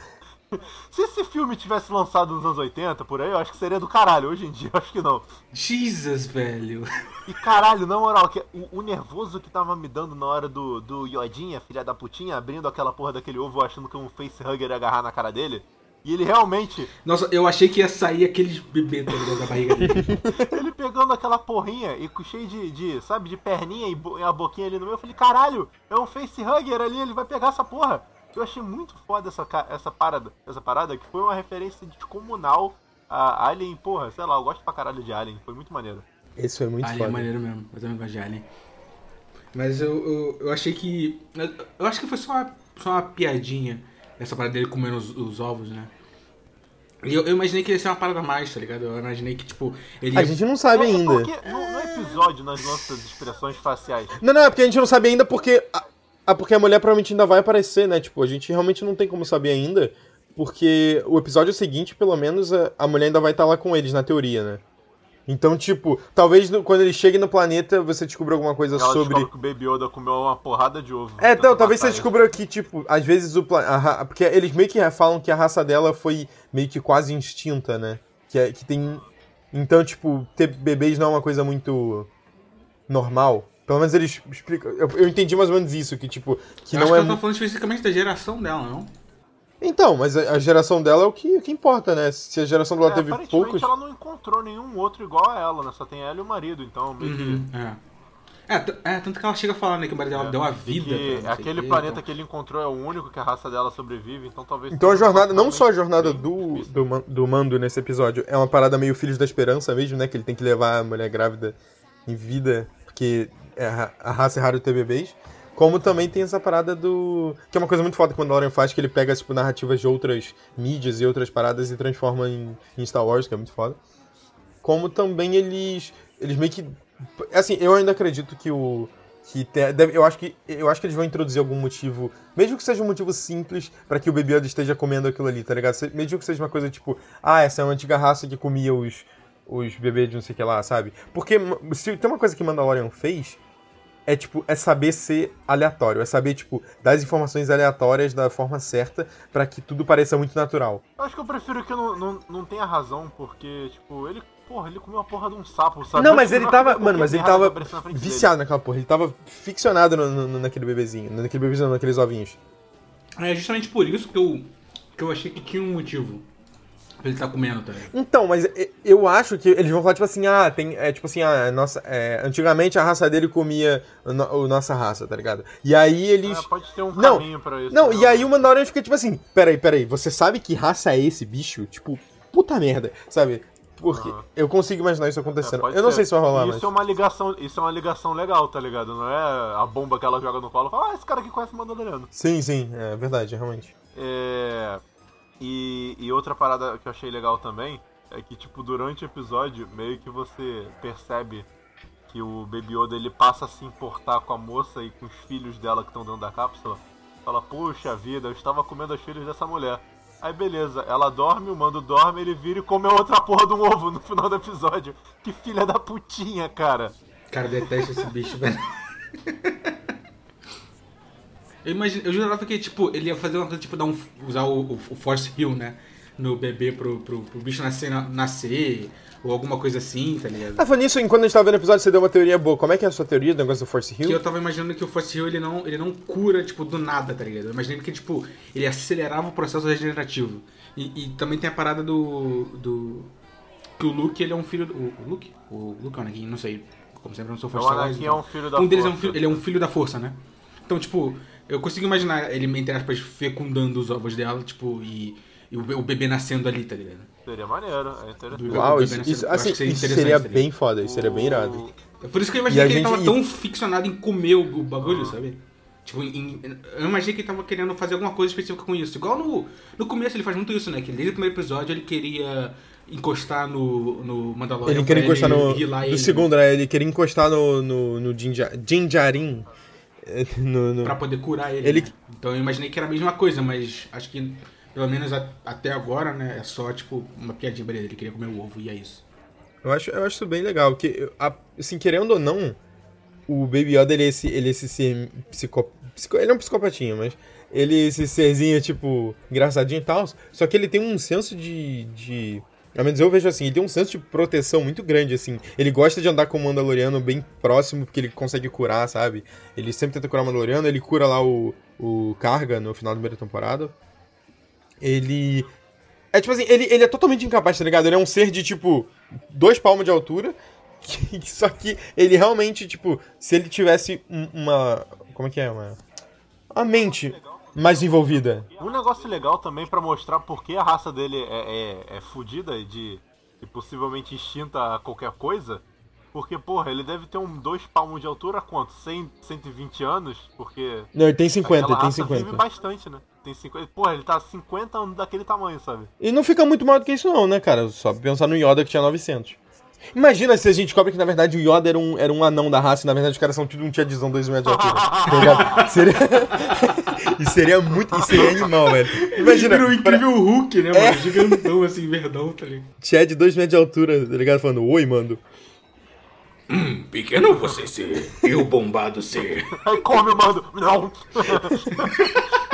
Se esse filme tivesse lançado nos anos 80, por aí, eu acho que seria do caralho. Hoje em dia, eu acho que não. Jesus, velho. E caralho, na moral, que, o, o nervoso que tava me dando na hora do, do Yodinha, filha da putinha, abrindo aquela porra daquele ovo achando que um facehugger ia agarrar na cara dele. E ele realmente, Nossa, eu achei que ia sair aqueles bebês da barriga dele. ele pegando aquela porrinha e cheio de, de, sabe, de perninha e, bo- e a boquinha ali no meio, eu falei, caralho, é um facehugger ali, ele vai pegar essa porra. Eu achei muito foda essa, essa, parada, essa parada, que foi uma referência descomunal a Alien, porra, sei lá, eu gosto pra caralho de Alien, foi muito maneiro. Esse foi muito Alien é foda. maneiro mesmo, eu também gosto de Alien. Mas eu, eu, eu achei que. Eu, eu acho que foi só uma, só uma piadinha essa parada dele comendo os, os ovos, né? E eu, eu imaginei que ia ser uma parada a mais, tá ligado? Eu imaginei que, tipo, ele A gente não sabe É, ainda. Porque no, no episódio, nas nossas expressões faciais, Não, não, é porque a gente não sabe ainda porque. A, a- porque a mulher provavelmente ainda vai aparecer, né? Tipo, a gente realmente não tem como saber ainda. Porque o episódio seguinte, pelo menos, a, mulher ainda vai estar lá com eles, na teoria, né? Então, tipo, talvez no- quando eles cheguem no planeta você descubra alguma coisa ela sobre. que o Baby Yoda comeu uma porrada de ovo. É, então, talvez você ele. descubra que, tipo, às vezes o planeta. Porque eles meio que falam que a raça dela foi meio que quase extinta, né? Que, é, que tem. Então, tipo, ter bebês não é uma coisa muito normal. Pelo menos eles explicam. Eu, eu entendi mais ou menos isso, que, tipo, que eu não acho é. que ela tá falando especificamente da geração dela, não? Então, mas a, a geração dela é o que, que importa, né? Se a geração dela É, teve aparentemente poucos. ela não encontrou nenhum outro igual a ela, né? Só tem ela e o marido, então meio que... Uhum, é. É, t- é, tanto que ela chega falando né, que o marido dela É, deu e vida. que aquele planeta então- que ele encontrou é o único que a raça dela sobrevive, então talvez... Então a jornada, não só a jornada do, do, do Mando nesse episódio, é uma parada meio Filhos da Esperança mesmo, né? Que ele tem que levar a mulher grávida em vida, porque é a, raça raro ter bebês. Como também tem essa parada do. Que é uma coisa muito foda que o Mandalorian faz, que ele pega, tipo, narrativas de outras mídias e outras paradas e transforma em, em Star Wars, que é muito foda. Como também eles. Eles meio que. Assim, eu ainda acredito que o. Que te- deve- eu, acho que, eu acho que eles vão introduzir algum motivo, mesmo que seja um motivo simples, pra que o Yoda esteja comendo aquilo ali, tá ligado? Mesmo que seja uma coisa tipo, ah, essa é uma antiga raça que comia os, os bebês de não sei o que lá, sabe? Porque se tem uma coisa que Mandalorian fez, é tipo, é saber ser aleatório, é saber, tipo, dar as informações aleatórias da forma certa pra que tudo pareça muito natural. Eu acho que eu prefiro que não, não, não tenha razão, porque, tipo, ele... Porra, ele comeu a porra de um sapo, sabe? Não, mas ele tava. Mano, mas ele tava na frente dele. viciado naquela porra. Ele tava ficcionado no, no- naquele bebezinho. Naquele bebezinho, naqueles ovinhos. É justamente por isso que eu, que eu achei que tinha um motivo ele estar comendo, tá ligado? Então, mas eu acho que eles vão falar, tipo assim, ah, tem. É, tipo assim, ah, nossa, é, antigamente a raça dele comia o, no- o nossa raça, tá ligado? E aí eles. É, pode ter um Não, caminho pra isso. Não, né? e aí o Mandalorian fica tipo assim, peraí, peraí, você sabe que raça é esse bicho? Tipo, puta merda, sabe? Porque Aham. eu consigo imaginar isso É, acontecendo. pode eu não ser. sei se vai rolar, isso mas. é uma ligação Isso é uma ligação legal, tá ligado? Não é a bomba que ela joga no colo e fala, ah, esse cara aqui conhece o Mandaloriano. Sim, sim, é verdade, realmente. É... E, e outra parada que eu achei legal também é que, tipo, durante o episódio, meio que você percebe que o Baby Yoda ele passa a se importar com a moça e com os filhos dela que estão dentro da cápsula. Fala, puxa vida, eu estava comendo os filhos dessa mulher. Aí beleza, ela dorme, o mando dorme, ele vira e come a outra porra de um ovo no final do episódio. Que filha da putinha, cara. Cara, eu detesto esse bicho, velho. Eu, imagine, eu jurava que, tipo, ele ia fazer uma coisa, tipo, dar um, usar o, o, o Force Heal, né? no bebê pro, pro, pro bicho nascer, nascer, ou alguma coisa assim, tá ligado? Ah, falando nisso, enquanto a gente tava vendo o episódio, você deu uma teoria boa. Como é que é a sua teoria do negócio do Force Hill? Que eu tava imaginando que o Force Hill ele não, ele não cura, tipo, do nada, tá ligado? Eu imaginei que, tipo, ele acelerava o processo regenerativo. E, e também tem a parada do. do. Que o Luke, ele é um filho do. O, o Luke? O Luke é o Anakin, não sei. Como sempre, eu não sou O Force Anakin é um filho da um deles é um força. ele é um filho da força, né? Então, tipo, eu consigo imaginar ele, entre aspas, fecundando os ovos dela, tipo, e, e o, o bebê nascendo ali, tá ligado? Seria maneiro, é interessante. Uau, o isso, isso, assim, seria isso seria tá bem foda, isso seria bem irado. É por isso que eu imaginei que ele gente- tava e- tão ficcionado em comer o, o bagulho, sabe? Tipo, em- eu imaginei que ele tava querendo fazer alguma coisa específica com isso. Igual no, no começo ele faz muito isso, né? Que desde o primeiro episódio ele queria encostar no, no Mandalorian. Ele queria encostar no. healar Do ele, segundo, né? Ele queria encostar no. no, no Jinja, Jinjarin. No, no- Pra poder curar ele. Ele- né? Então eu imaginei que era a mesma coisa, mas acho que pelo menos a- até agora, né? É só, tipo, uma piadinha pra ele. Ele queria comer o ovo e é isso. Eu acho, eu acho isso bem legal. Que, eu- a- assim, querendo ou não, o Baby Yoda, ele é esse, ele é esse ser psico, psico- Ele é um psicopatinho, mas ele é esse serzinho, tipo, engraçadinho e tal. Só que ele tem um senso de. de ao menos eu vejo assim, ele tem um senso de proteção muito grande, assim. Ele gosta de andar com o Mandaloriano bem próximo, porque ele consegue curar, sabe? Ele sempre tenta curar o Mandaloriano, ele cura lá o, o Carga no final da primeira temporada. Ele. É tipo assim, ele, ele é totalmente incapaz, tá ligado? Ele é um ser de, tipo, dois palmos de altura. que- só que ele realmente, tipo, se ele tivesse um- uma. Como é que é? Uma. Uma mente mais envolvida. Um negócio legal também pra mostrar por que a raça dele é, é, é fodida e de e possivelmente extinta a qualquer coisa. Porque, porra, ele deve ter um dois palmos de altura quanto? 100, 120 anos? Porque. Não, ele tem 50, aquela ele tem raça 50. vive bastante, né? Tem 50. Porra, ele tá 50 anos daquele tamanho, sabe? E não fica muito maior do que isso, não, né, cara? Só pensar no Yoda que tinha 900. Imagina se a gente descobre que na verdade o Yoda era um, era um anão da raça e na verdade os caras são tudo um tiadizão 2 metros de altura. tá? Seria. Isso seria muito. Isso seria animal, velho. Imagina. Virou o incrível Hulk, né, mano? Gigantão, assim, verdão, tá ligado? Chad 2 metros de altura, tá ligado? Falando, oi, mano. Pequeno você ser, eu bombado ser. Aí come, mano. Não!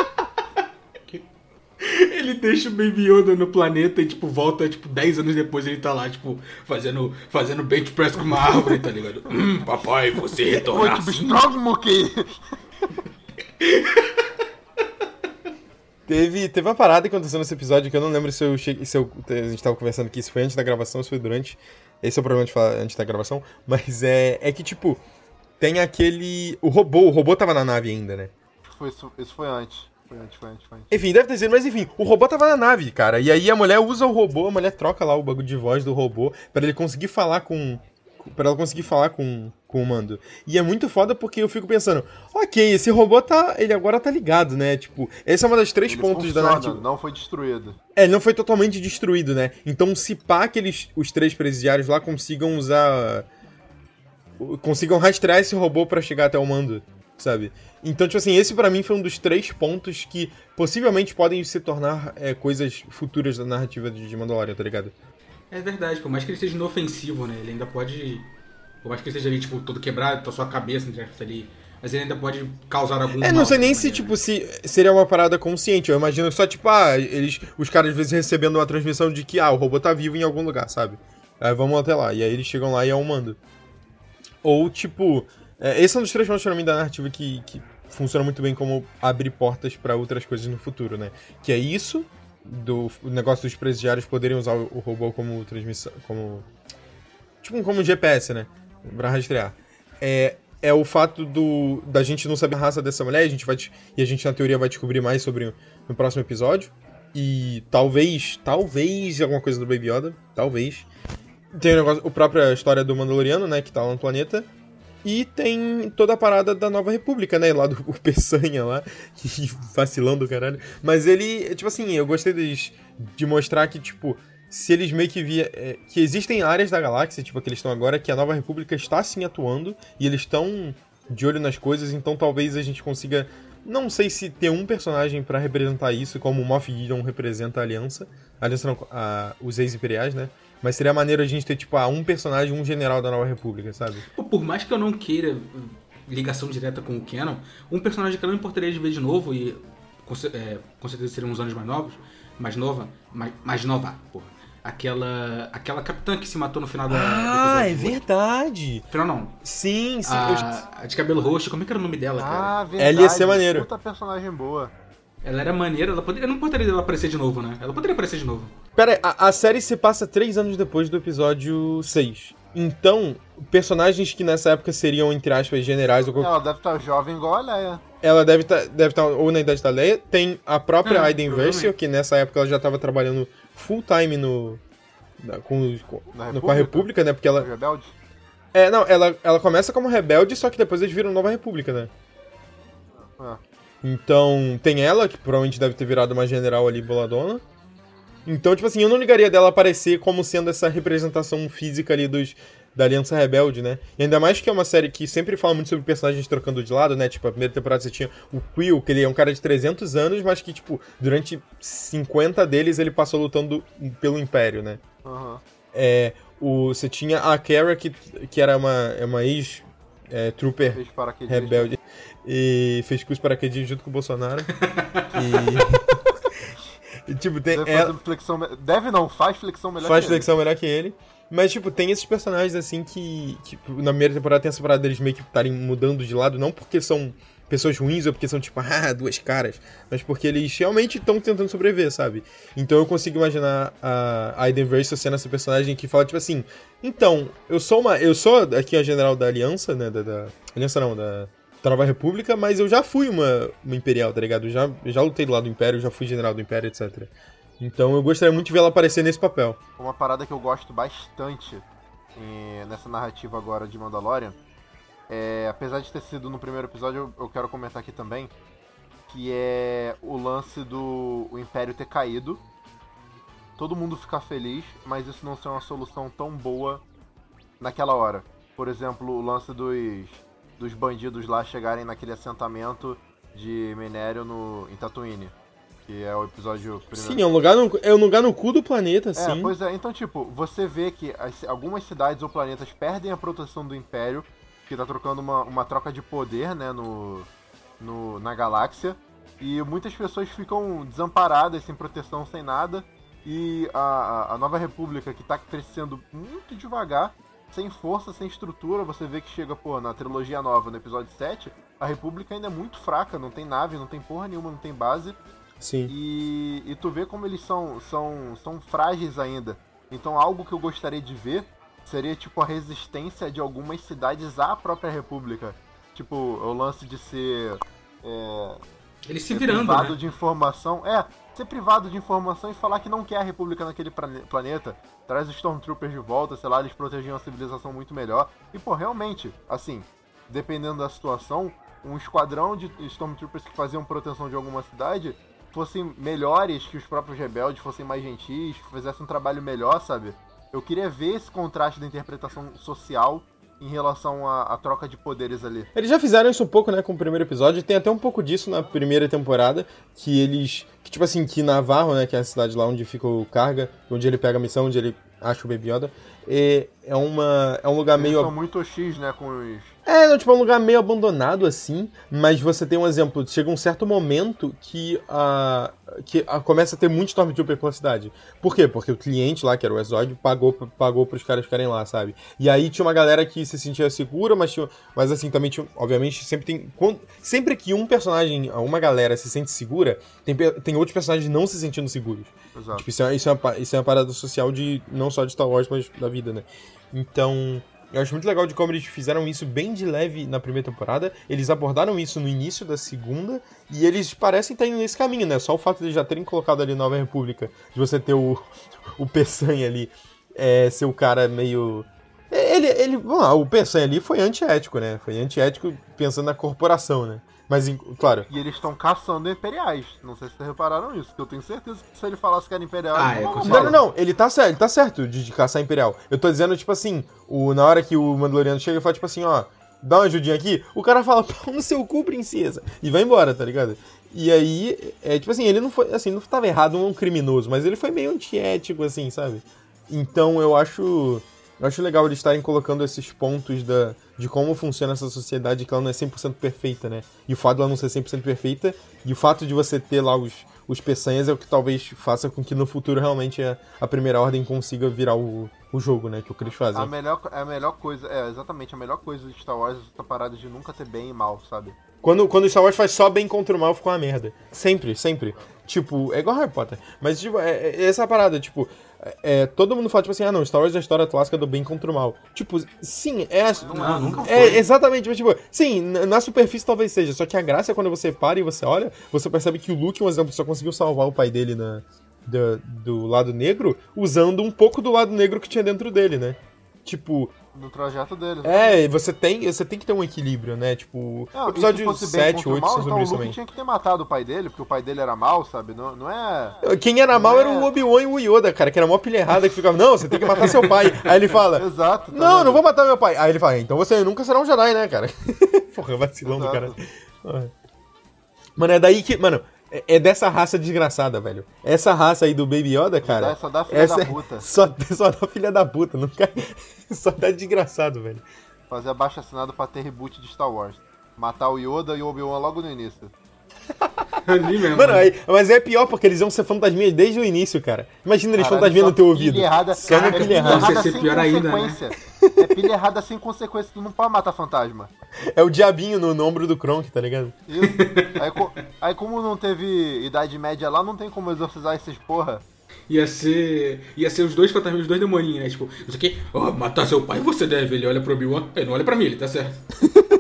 Ele deixa o Baby Yoda no planeta e, tipo, volta, tipo, 10 anos depois ele tá lá, tipo, fazendo, fazendo bench press com uma árvore, tá ligado? Hum, papai, você tipo, assim. strong monkey! Teve, teve uma parada que aconteceu nesse episódio que eu não lembro se eu cheguei, se eu, a gente tava conversando aqui, se foi antes da gravação, ou se foi durante. Esse é o problema de falar antes da gravação. Mas é, é que, tipo, tem aquele. O robô, o robô tava na nave ainda, né? Foi, isso, isso foi antes. Foi antes, foi antes, foi antes. Enfim, deve ter sido, mas enfim, o robô tava na nave, cara. E aí a mulher usa o robô, a mulher troca lá o bagulho de voz do robô pra ele conseguir falar com. Pra ela conseguir falar com, com o mando. E é muito foda porque eu fico pensando, ok, esse robô tá. Ele agora tá ligado, né? Tipo, essa é uma das três Ele pontos da funciona, narrativa. não foi destruído. É, ele não foi totalmente destruído, né? Então, se pá que eles, os três presidiários lá consigam usar. consigam rastrear esse robô pra chegar até o mando, sabe? Então, tipo assim, esse pra mim foi um dos três pontos que possivelmente podem se tornar é, coisas futuras da narrativa de de Mandalorian, tá ligado? É verdade, por mais que ele seja inofensivo, né? Ele ainda pode. Por mais que ele seja ali, tipo, todo quebrado, tá sua cabeça, entre aspas, ali. Mas ele ainda pode causar algum. É, não sei nem se, maneira, tipo, se seria uma parada consciente. Eu imagino só, tipo, ah, eles, os caras às vezes recebendo uma transmissão de que, ah, o robô tá vivo em algum lugar, sabe? Aí vamos até lá. E aí eles chegam lá e é um mando. Ou, tipo, é, esse é um dos três pontos pra mim da narrativa que, que funciona muito bem como abrir portas pra outras coisas no futuro, né? Que é isso, do o negócio dos presidiários poderem usar o, o robô como transmissão, como... Tipo, como GPS, né? Pra rastrear. É, é o fato do da gente não saber a raça dessa mulher, a gente vai e a gente na teoria vai descobrir mais sobre no próximo episódio. E talvez, talvez alguma coisa do Baby Yoda, talvez. Tem o negócio, a própria história do Mandaloriano, né, que tá lá no planeta. E tem toda a parada da Nova República, né, lá do o Peçanha lá, vacilando do caralho. Mas ele, tipo assim, eu gostei deles, de mostrar que, tipo, se eles meio que via. é, que existem áreas da galáxia, tipo a que eles estão agora, que a Nova República está sim atuando e eles estão de olho nas coisas, então talvez a gente consiga. Não sei se ter um personagem pra representar isso, como o Moff Gideon representa a Aliança. A Aliança não, a- os ex-imperiais, né? Mas seria maneiro a gente ter, tipo, um personagem, um general da Nova República, sabe? Por mais que eu não queira hum, ligação direta com o Canon, um personagem que eu não importaria de ver de novo, e com, é, com certeza seriam uns anos mais novos, mais nova, mais, mais nova, porra. Aquela, aquela capitã que se matou no final da. Ah, é verdade. Final não. Sim, sim. eu- A, a de cabelo roxo, como é que era o nome dela, cara? Ah, verdade. Ela ia ser maneiro. Puta personagem boa. Ela era maneira, ela poderia. Eu não poderia ela aparecer de novo, né? Ela poderia aparecer de novo. Pera aí, a, a série se passa três anos depois do episódio 6. Então, personagens que nessa época seriam, entre aspas, generais ou qualquer Ela deve estar jovem igual a Leia. Ela deve estar deve tá ou na idade da Leia. Tem a própria É, Aiden Versio, que nessa época ela já estava trabalhando full time no. na- com, com, Na no- com a República, né? Porque ela. Rebelde. É, não, ela, ela começa como rebelde, só que depois eles viram Nova República, né? Ah. Então, tem ela, que provavelmente deve ter virado uma general ali boladona. Então, tipo assim, eu não ligaria dela aparecer como sendo essa representação física ali dos da Aliança Rebelde, né? E ainda mais que é uma série que sempre fala muito sobre personagens trocando de lado, né? Tipo, a primeira temporada você tinha o Quill, que ele é um cara de 300 anos, mas que, tipo, durante 50 deles ele passou lutando pelo Império, né? Aham. É, o, você tinha a Kara, que, que era uma, é uma ex-trooper Fez paraquedismo. rebelde e fez curso paraquedismo junto com o Bolsonaro. e, tipo, tem Deve, ela flexão Deve não, faz flexão melhor faz que ele. flexão melhor que ele. Mas, tipo, tem esses personagens assim que, que na primeira temporada tem essa parada deles meio que estarem mudando de lado, não porque são pessoas ruins ou porque são tipo, ah, duas caras, mas porque eles realmente estão tentando sobreviver, sabe? Então eu consigo imaginar a Aiden Versio sendo essa personagem que fala, tipo assim, então, eu sou uma. Eu sou aqui a general da Aliança, né? Da, da- Aliança não, da, da Nova República, mas eu já fui uma, uma Imperial, tá ligado? Eu já, eu já lutei do lado do Império, já fui general do Império, etc. Então eu gostaria muito de ver ela aparecer nesse papel. Uma parada que eu gosto bastante eh, nessa narrativa agora de Mandalorian, é, apesar de ter sido no primeiro episódio, eu, eu quero comentar aqui também, que é o lance do o Império ter caído, todo mundo ficar feliz, mas isso não ser uma solução tão boa naquela hora. Por exemplo, o lance dos, dos bandidos lá chegarem naquele assentamento de minério no, em Tatooine, que é o episódio primeiro. Sim, é um lugar no, é um lugar no cu do planeta, É, sim. pois é, então, tipo, você vê que as- algumas cidades ou planetas perdem a proteção do Império, que tá trocando uma, uma troca de poder, né, no, no, na galáxia, e muitas pessoas ficam desamparadas, sem proteção, sem nada, e a, a- a Nova República, que tá crescendo muito devagar, sem força, sem estrutura, você vê que chega, pô, na trilogia nova, no episódio 7, a República ainda é muito fraca, não tem nave, não tem porra nenhuma, não tem base, Sim. e, e tu vê como eles são, são, são frágeis ainda. Então algo que eu gostaria de ver seria tipo a resistência de algumas cidades à própria república. Tipo, o lance de ser é, Ele se virando, privado né? de informação. É, ser privado de informação e falar que não quer a república naquele plane- planeta. Traz os Stormtroopers de volta, sei lá, eles protegiam a civilização muito melhor. E, pô, realmente, assim, dependendo da situação, um esquadrão de Stormtroopers que faziam proteção de alguma cidade fossem melhores que os próprios rebeldes, fossem mais gentis, que fizessem um trabalho melhor, sabe? Eu queria ver esse contraste da interpretação social em relação à, à troca de poderes ali. Eles já fizeram isso um pouco, né, com o primeiro episódio. Tem até um pouco disso na primeira temporada, que eles, que tipo assim, que Navarro, né, que é a cidade lá onde fica o Carga, onde ele pega a missão, onde ele acha o Baby Yoda, é, é uma é um lugar Eles meio são muito X, né, com os... É, tipo, é um lugar meio abandonado assim, mas você tem um exemplo, chega um certo momento que a que a, começa a ter muito Stormtrooper pela cidade. Por quê? Porque o cliente lá, que era o Exod, pagou pagou pros caras ficarem lá, sabe? E aí tinha uma galera que se sentia segura, mas tinha, mas assim também tinha, obviamente, sempre tem quando, sempre que um personagem, uma galera se sente segura, tem tem outros personagens não se sentindo seguros. Exato. Tipo, isso é, isso, é uma, isso é uma parada social de não só de Star Wars, mas da vida, né? Então, eu acho muito legal de como eles fizeram isso bem de leve na primeira temporada. Eles abordaram isso no início da segunda. E eles parecem estar indo nesse caminho, né? Só o fato de já terem colocado ali Nova República, de você ter o, o Peçanha ali, é, ser o cara meio. Ele, ele, vamos lá, o Peçanha ali foi antiético, né? Foi antiético pensando na corporação, né? Mas, claro, E eles estão caçando imperiais. Não sei se vocês repararam isso, que eu tenho certeza que se ele falasse que era imperial, Ah, ele é, não. Não, não, não, ele tá certo, ele tá certo de, de caçar Imperial. Eu tô dizendo, tipo assim, o, na hora que o Mandaloriano chega e fala, tipo assim, ó, dá uma ajudinha aqui, o cara fala, pau no seu cu, princesa, e vai embora, tá ligado? E aí, é tipo assim, ele não foi, assim, não tava errado, é um criminoso, mas ele foi meio antiético, assim, sabe? Então eu acho. Eu acho legal eles estarem colocando esses pontos da, de como funciona essa sociedade, que ela não é 100% perfeita, né? E o fato dela não ser 100% perfeita, e o fato de você ter lá os, os peçanhas é o que talvez faça com que no futuro realmente a, a primeira ordem consiga virar o, o jogo, né? Que o Chris fazem. A melhor, a melhor coisa, é, exatamente, a melhor coisa de Star Wars é essa parada de nunca ter bem e mal, sabe? Quando, quando Star Wars faz só bem contra o mal, fica uma merda. Sempre, sempre. Tipo, é igual Harry Potter. Mas, tipo, é, é essa parada, tipo, é, todo mundo fala, tipo assim, ah não, Star Wars é a história clássica do bem contra o mal. Tipo, sim, é. Não, nunca foi. É, exatamente, mas tipo, sim, na superfície talvez seja. Só que a graça é quando você para e você olha, você percebe que o Luke, um exemplo, só conseguiu salvar o pai dele na, do, do lado negro, usando um pouco do lado negro que tinha dentro dele, né? Tipo, no trajeto deles. É, você tem, você tem que ter um equilíbrio, né? Tipo, não, episódio 7, 8 mal, então o Luke também. tinha que ter matado o pai dele, porque o pai dele era mal, sabe? Não, não é. Quem era mal é... era o Obi-Wan e o Yoda, cara, que era uma pilha errada que ficava, não, você tem que matar seu pai. Aí ele fala, Exato. tá não, vendo? não vou matar meu pai. Aí ele fala, então você nunca será um Jedi, né, cara? Porra, vacilão do cara. Mano, é daí que. Mano, é- é dessa raça desgraçada, velho. Essa raça aí do Baby Yoda, cara. Essa da filha essa da é- puta. Só, só dá filha da puta, nunca. Só dá desgraçado, velho. Fazer abaixo assinado pra ter reboot de Star Wars. Matar o Yoda e o Obi-Wan logo no início. Ali mesmo. Mano, aí, mas é pior porque eles iam ser fantasminhas desde o início, cara. Imagina eles Caralho, fantasminhas só no teu ouvido. Errada, Só uma é pilha errada. Errada ser pior ainda, né? É pilha errada sem consequência, tu não pode matar fantasma. É o diabinho no, no ombro do Kronk, tá ligado? Isso. Aí, co- aí como não teve Idade Média lá, não tem como exorcizar esses porra. Ia ser. Ia ser os dois fantasmas, os dois demoninhos, né? Tipo, isso aqui, ó, matar seu pai você deve. Ele olha pro Obi-Wan, ele não olha pra mim, ele tá certo.